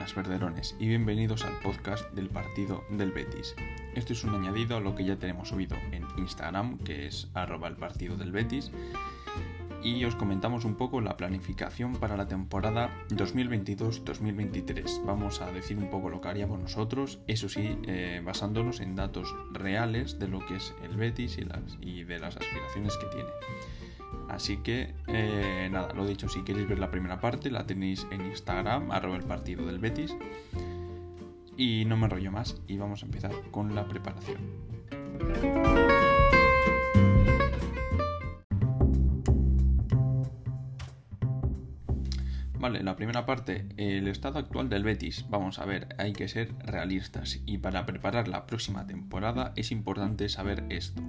buenas verderones y bienvenidos al podcast del partido del Betis. Esto es un añadido a lo que ya tenemos subido en Instagram, que es arroba el partido del Betis, y os comentamos un poco la planificación para la temporada 2022-2023. Vamos a decir un poco lo que haríamos nosotros, eso sí, eh, basándonos en datos reales de lo que es el Betis y, de las aspiraciones que tiene. Así que eh, nada, lo dicho, si queréis ver la primera parte la tenéis en Instagram, arroba el partido del Betis. Y no me enrollo más y vamos a empezar con la preparación. Vale, la primera parte, el estado actual del Betis. Vamos a ver, hay que ser realistas y para preparar la próxima temporada es importante saber esto.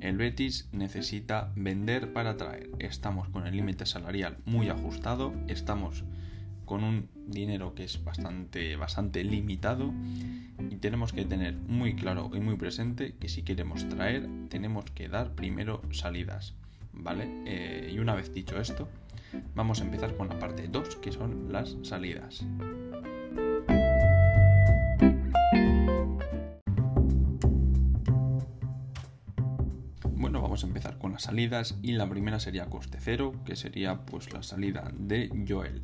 El Betis necesita vender para traer. Estamos con el límite salarial muy ajustado, estamos con un dinero que es bastante, bastante limitado y tenemos que tener muy claro y muy presente que si queremos traer tenemos que dar primero salidas. ¿Vale? Eh, y una vez dicho esto, vamos a empezar con la parte 2 que son las salidas. Salidas y la primera sería coste cero, que sería pues la salida de Joel.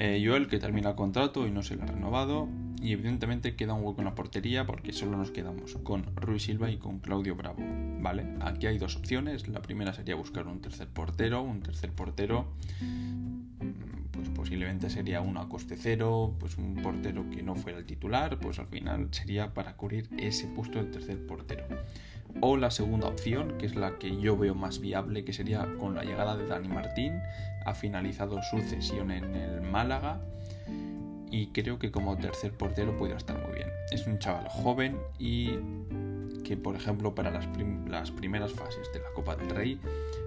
Eh, Joel que termina el contrato y no se le ha renovado y evidentemente queda un hueco en la portería porque solo nos quedamos con Ruiz Silva y con Claudio Bravo. Vale, aquí hay dos opciones. La primera sería buscar un tercer portero, un tercer portero mm, pues posiblemente sería uno a coste cero, pues un portero que no fuera el titular, pues al final sería para cubrir ese puesto del tercer portero. O la segunda opción, que es la que yo veo más viable, que sería con la llegada de Dani Martín, ha finalizado su cesión en el Málaga y creo que como tercer portero puede estar muy bien. Es un chaval joven y que por ejemplo para las, primeras fases de la Copa del Rey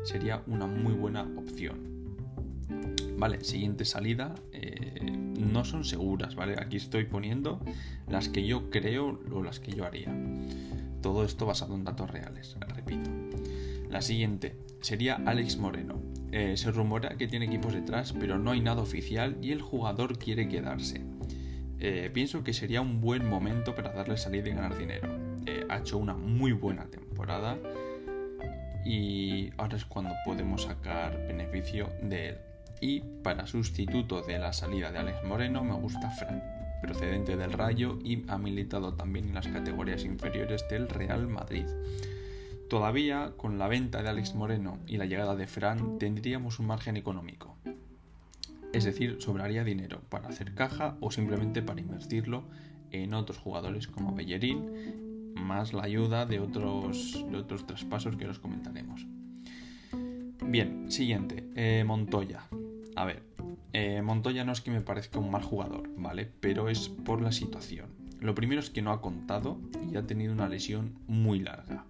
sería una muy buena opción. Vale, siguiente salida. Eh, no son seguras, ¿vale? Aquí estoy poniendo las que yo creo o las que yo haría. Todo esto basado en datos reales, repito. La siguiente sería Alex Moreno. Eh, se rumora que tiene equipos detrás, pero no hay nada oficial y el jugador quiere quedarse. Eh, pienso que sería un buen momento para darle salida y ganar dinero. Eh, ha hecho una muy buena temporada y ahora es cuando podemos sacar beneficio de él. Y para sustituto de la salida de Alex Moreno me gusta Fran procedente del Rayo y ha militado también en las categorías inferiores del Real Madrid. Todavía, con la venta de Alex Moreno y la llegada de Fran, tendríamos un margen económico. Es decir, sobraría dinero para hacer caja o simplemente para invertirlo en otros jugadores como Bellerín, más la ayuda de otros, de otros traspasos que os comentaremos. Bien, siguiente, eh, Montoya. A ver, eh, Montoya no es que me parezca un mal jugador, ¿vale? Pero es por la situación. Lo primero es que no ha contado y ha tenido una lesión muy larga.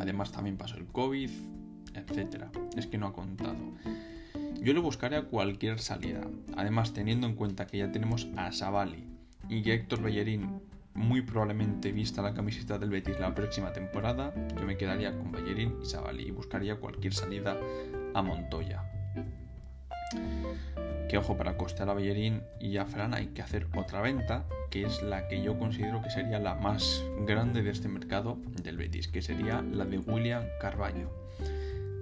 Además también pasó el COVID, etc. Es que no ha contado. Yo le buscaré a cualquier salida. Además, teniendo en cuenta que ya tenemos a Savali y que Héctor Bellerín muy probablemente vista la camiseta del Betis la próxima temporada, yo me quedaría con Bellerín y Savali y buscaría cualquier salida a Montoya. Que ojo, para costear a Bellerín y a hay que hacer otra venta, que es la que yo considero que sería la más grande de este mercado del Betis, que sería la de William Carballo.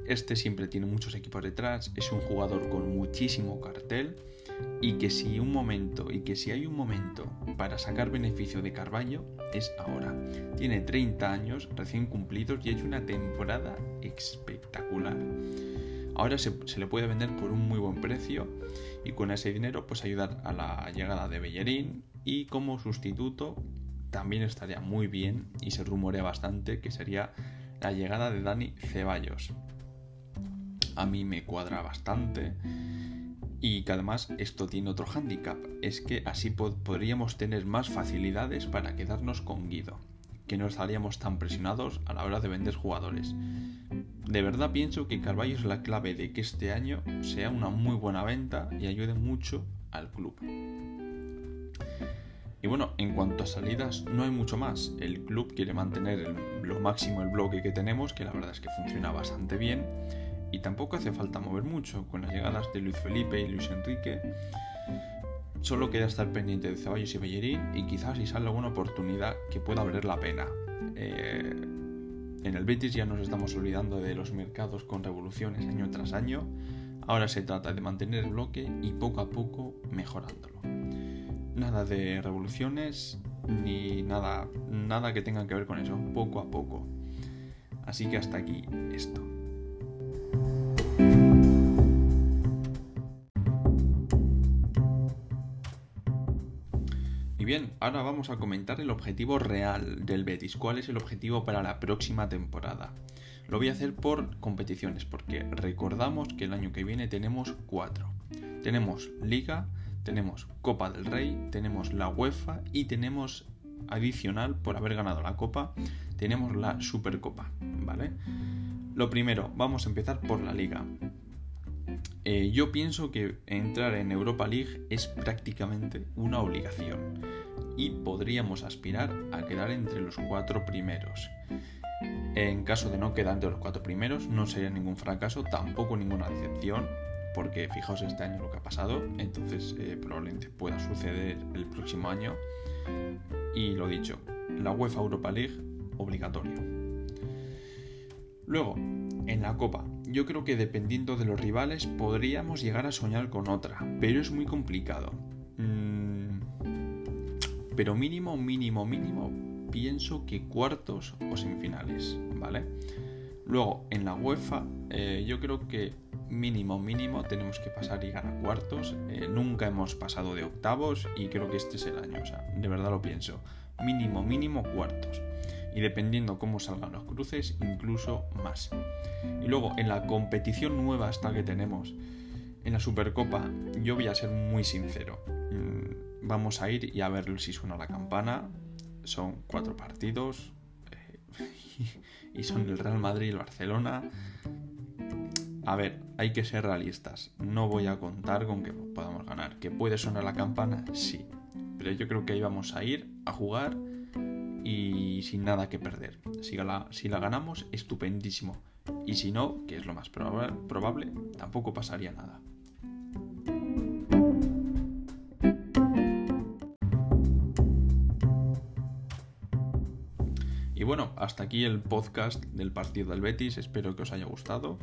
Este siempre tiene muchos equipos detrás, es un jugador con muchísimo cartel y que si un momento y que si hay un momento para sacar beneficio de Carballo es ahora. Tiene 30 años recién cumplidos y ha hecho una temporada espectacular. Ahora se, le puede vender por un muy buen precio y con ese dinero pues ayudar a la llegada de Bellerín y como sustituto también estaría muy bien y se rumorea bastante que sería la llegada de Dani Ceballos. A mí me cuadra bastante y que además esto tiene otro hándicap, es que así podríamos tener más facilidades para quedarnos con Guido, que no estaríamos tan presionados a la hora de vender jugadores. De verdad pienso que Carballo es la clave de que este año sea una muy buena venta y ayude mucho al club. Y bueno, en cuanto a salidas, no hay mucho más. El club quiere mantener lo máximo el bloque que tenemos, que la verdad es que funciona bastante bien. Y tampoco hace falta mover mucho. Con las llegadas de Luis Felipe y Luis Enrique, solo queda estar pendiente de Ceballos y Bellerín y quizás si sale alguna oportunidad que pueda valer la pena. Eh, en el Betis ya nos estamos olvidando de los mercados con revoluciones año tras año. Ahora se trata de mantener el bloque y poco a poco mejorándolo. Nada de revoluciones ni nada, nada que tenga que ver con eso, poco a poco. Así que hasta aquí esto. Bien, ahora vamos a comentar el objetivo real del Betis. ¿Cuál es el objetivo para la próxima temporada? Lo voy a hacer por competiciones, porque recordamos que el año que viene tenemos cuatro. Tenemos Liga, tenemos Copa del Rey, tenemos la UEFA y tenemos adicional por haber ganado la Copa, tenemos la Supercopa, ¿vale? Lo primero, vamos a empezar por la Liga. Eh, yo pienso que entrar en Europa League es prácticamente una obligación y podríamos aspirar a quedar entre los cuatro primeros. En caso de no quedar entre los cuatro primeros, no sería ningún fracaso, tampoco ninguna decepción, porque fijaos este año lo que ha pasado, entonces eh, probablemente pueda suceder el próximo año. Y lo dicho, la UEFA Europa League obligatorio. Luego, en la Copa, yo creo que dependiendo de los rivales podríamos llegar a soñar con otra, pero es muy complicado. Mm, pero mínimo, mínimo, mínimo, pienso que cuartos o semifinales, ¿vale? Luego, en la UEFA, eh, yo creo que mínimo, mínimo tenemos que pasar y ganar cuartos. Eh, nunca hemos pasado de octavos y creo que este es el año, o sea, de verdad lo pienso. Mínimo, mínimo cuartos. Y dependiendo cómo salgan los cruces, incluso más. Y luego, en la competición nueva hasta que tenemos, en la Supercopa, yo voy a ser muy sincero. Mm, vamos a ir y a ver si suena la campana. Son cuatro partidos. Eh, y son el Real Madrid y el Barcelona a ver, hay que ser realistas. No voy a contar con que podamos ganar. ¿Que puede sonar la campana? Sí. Pero yo creo que ahí vamos a ir a jugar y sin nada que perder. Si la, ganamos, estupendísimo. Y si no, que es lo más probable tampoco pasaría nada. Bueno, hasta aquí el podcast del partido del Betis. Espero que os haya gustado.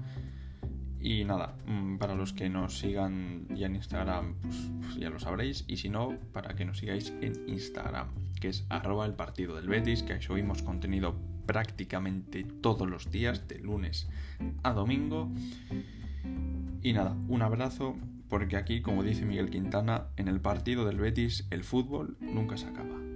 Y nada, mm, para los que nos sigan ya en Instagram, pues, pues, ya lo sabréis. Y si no, para que nos sigáis en Instagram, que es arroba el partido del Betis, que ahí subimos contenido prácticamente todos los días, de lunes a domingo. Y nada, un abrazo, porque aquí, como dice Miguel Quintana, en el partido del Betis el fútbol nunca se acaba.